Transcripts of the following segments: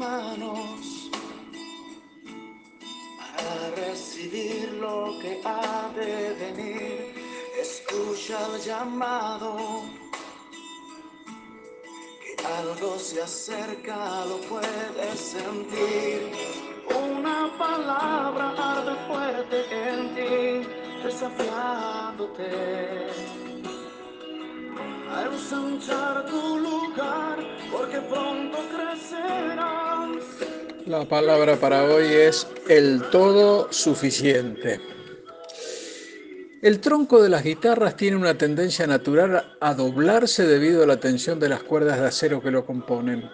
manos para recibir lo que ha de venir. Escucha el llamado, que algo se acerca, lo puedes sentir. Una palabra arde fuerte en ti, desafiándote lugar, porque pronto crecerás. La palabra para hoy es el todo suficiente. El tronco de las guitarras tiene una tendencia natural a doblarse debido a la tensión de las cuerdas de acero que lo componen,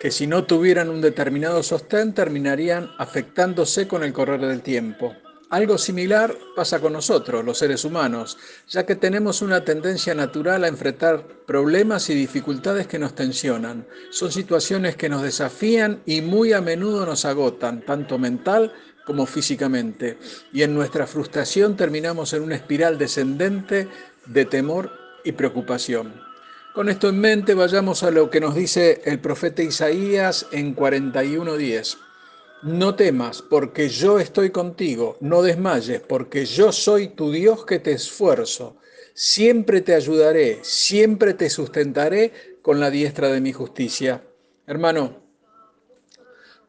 que si no tuvieran un determinado sostén terminarían afectándose con el correr del tiempo. Algo similar pasa con nosotros, los seres humanos, ya que tenemos una tendencia natural a enfrentar problemas y dificultades que nos tensionan. Son situaciones que nos desafían y muy a menudo nos agotan, tanto mental como físicamente. Y en nuestra frustración terminamos en una espiral descendente de temor y preocupación. Con esto en mente vayamos a lo que nos dice el profeta Isaías en 41.10. No temas, porque yo estoy contigo, no desmayes, porque yo soy tu Dios que te esfuerzo. Siempre te ayudaré, siempre te sustentaré con la diestra de mi justicia. Hermano,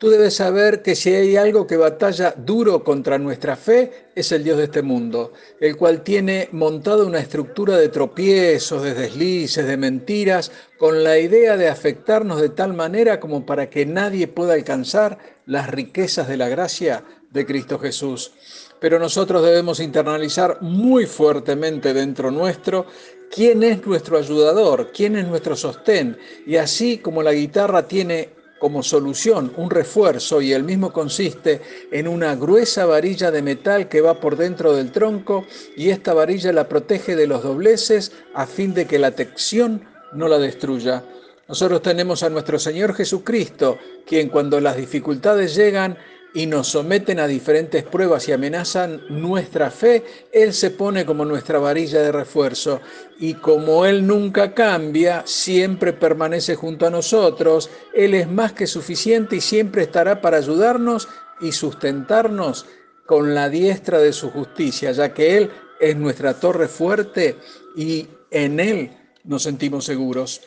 tú debes saber que si hay algo que batalla duro contra nuestra fe, es el Dios de este mundo, el cual tiene montada una estructura de tropiezos, de deslices, de mentiras, con la idea de afectarnos de tal manera como para que nadie pueda alcanzar las riquezas de la gracia de Cristo Jesús. Pero nosotros debemos internalizar muy fuertemente dentro nuestro quién es nuestro ayudador, quién es nuestro sostén. Y así como la guitarra tiene como solución un refuerzo y el mismo consiste en una gruesa varilla de metal que va por dentro del tronco y esta varilla la protege de los dobleces a fin de que la tensión no la destruya. Nosotros tenemos a nuestro Señor Jesucristo, quien cuando las dificultades llegan y nos someten a diferentes pruebas y amenazan nuestra fe, Él se pone como nuestra varilla de refuerzo. Y como Él nunca cambia, siempre permanece junto a nosotros, Él es más que suficiente y siempre estará para ayudarnos y sustentarnos con la diestra de su justicia, ya que Él es nuestra torre fuerte y en Él nos sentimos seguros.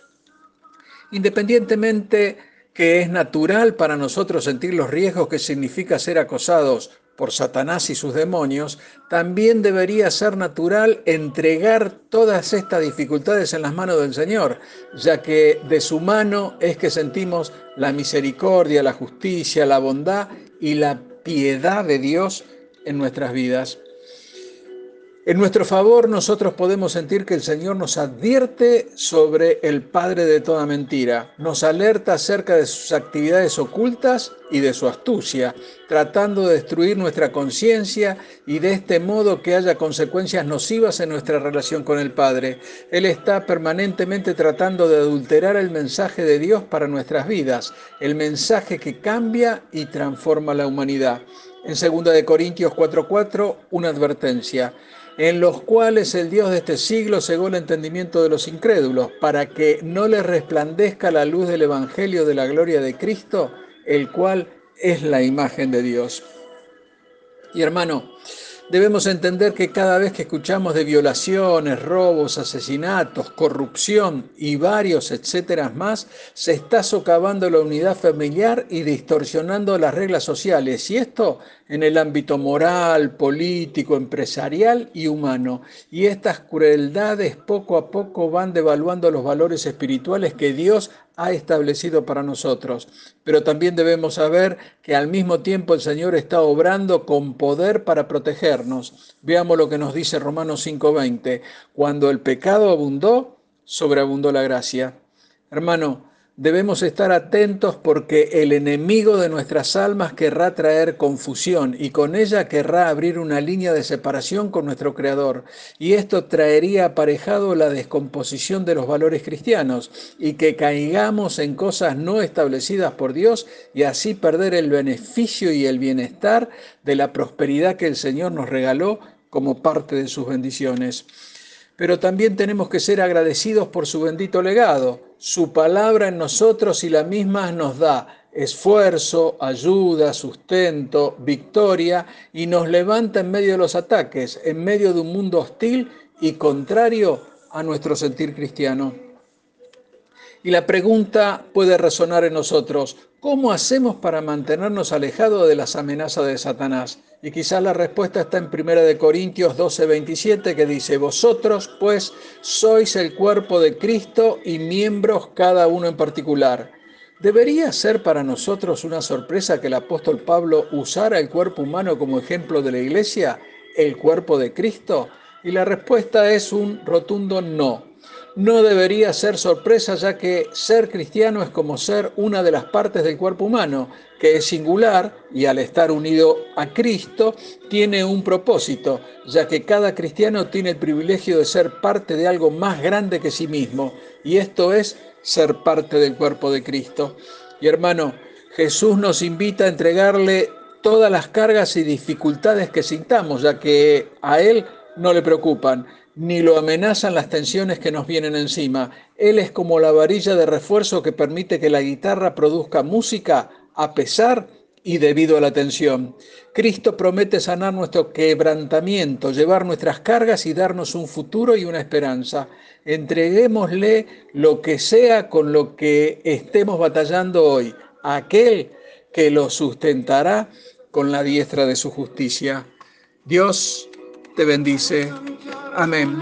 Independientemente que es natural para nosotros sentir los riesgos que significa ser acosados por Satanás y sus demonios, también debería ser natural entregar todas estas dificultades en las manos del Señor, ya que de su mano es que sentimos la misericordia, la justicia, la bondad y la piedad de Dios en nuestras vidas. En nuestro favor nosotros podemos sentir que el Señor nos advierte sobre el Padre de toda mentira, nos alerta acerca de sus actividades ocultas y de su astucia, tratando de destruir nuestra conciencia y de este modo que haya consecuencias nocivas en nuestra relación con el Padre. Él está permanentemente tratando de adulterar el mensaje de Dios para nuestras vidas, el mensaje que cambia y transforma la humanidad. En 2 Corintios 4:4, una advertencia en los cuales el Dios de este siglo cegó el entendimiento de los incrédulos, para que no les resplandezca la luz del Evangelio de la gloria de Cristo, el cual es la imagen de Dios. Y hermano, Debemos entender que cada vez que escuchamos de violaciones, robos, asesinatos, corrupción y varios etcétera más, se está socavando la unidad familiar y distorsionando las reglas sociales. Y esto en el ámbito moral, político, empresarial y humano. Y estas crueldades poco a poco van devaluando los valores espirituales que Dios ha establecido para nosotros. Pero también debemos saber que al mismo tiempo el Señor está obrando con poder para protegernos. Veamos lo que nos dice Romanos 5:20. Cuando el pecado abundó, sobreabundó la gracia. Hermano, Debemos estar atentos porque el enemigo de nuestras almas querrá traer confusión y con ella querrá abrir una línea de separación con nuestro Creador. Y esto traería aparejado la descomposición de los valores cristianos y que caigamos en cosas no establecidas por Dios y así perder el beneficio y el bienestar de la prosperidad que el Señor nos regaló como parte de sus bendiciones pero también tenemos que ser agradecidos por su bendito legado. Su palabra en nosotros y la misma nos da esfuerzo, ayuda, sustento, victoria y nos levanta en medio de los ataques, en medio de un mundo hostil y contrario a nuestro sentir cristiano. Y la pregunta puede resonar en nosotros, ¿cómo hacemos para mantenernos alejados de las amenazas de Satanás? Y quizás la respuesta está en 1 Corintios 12, 27 que dice, vosotros pues sois el cuerpo de Cristo y miembros cada uno en particular. ¿Debería ser para nosotros una sorpresa que el apóstol Pablo usara el cuerpo humano como ejemplo de la iglesia, el cuerpo de Cristo? Y la respuesta es un rotundo no. No debería ser sorpresa ya que ser cristiano es como ser una de las partes del cuerpo humano, que es singular y al estar unido a Cristo tiene un propósito, ya que cada cristiano tiene el privilegio de ser parte de algo más grande que sí mismo, y esto es ser parte del cuerpo de Cristo. Y hermano, Jesús nos invita a entregarle todas las cargas y dificultades que sintamos, ya que a Él no le preocupan, ni lo amenazan las tensiones que nos vienen encima. Él es como la varilla de refuerzo que permite que la guitarra produzca música a pesar y debido a la tensión. Cristo promete sanar nuestro quebrantamiento, llevar nuestras cargas y darnos un futuro y una esperanza. Entreguémosle lo que sea con lo que estemos batallando hoy, aquel que lo sustentará con la diestra de su justicia. Dios te bendice. Amén.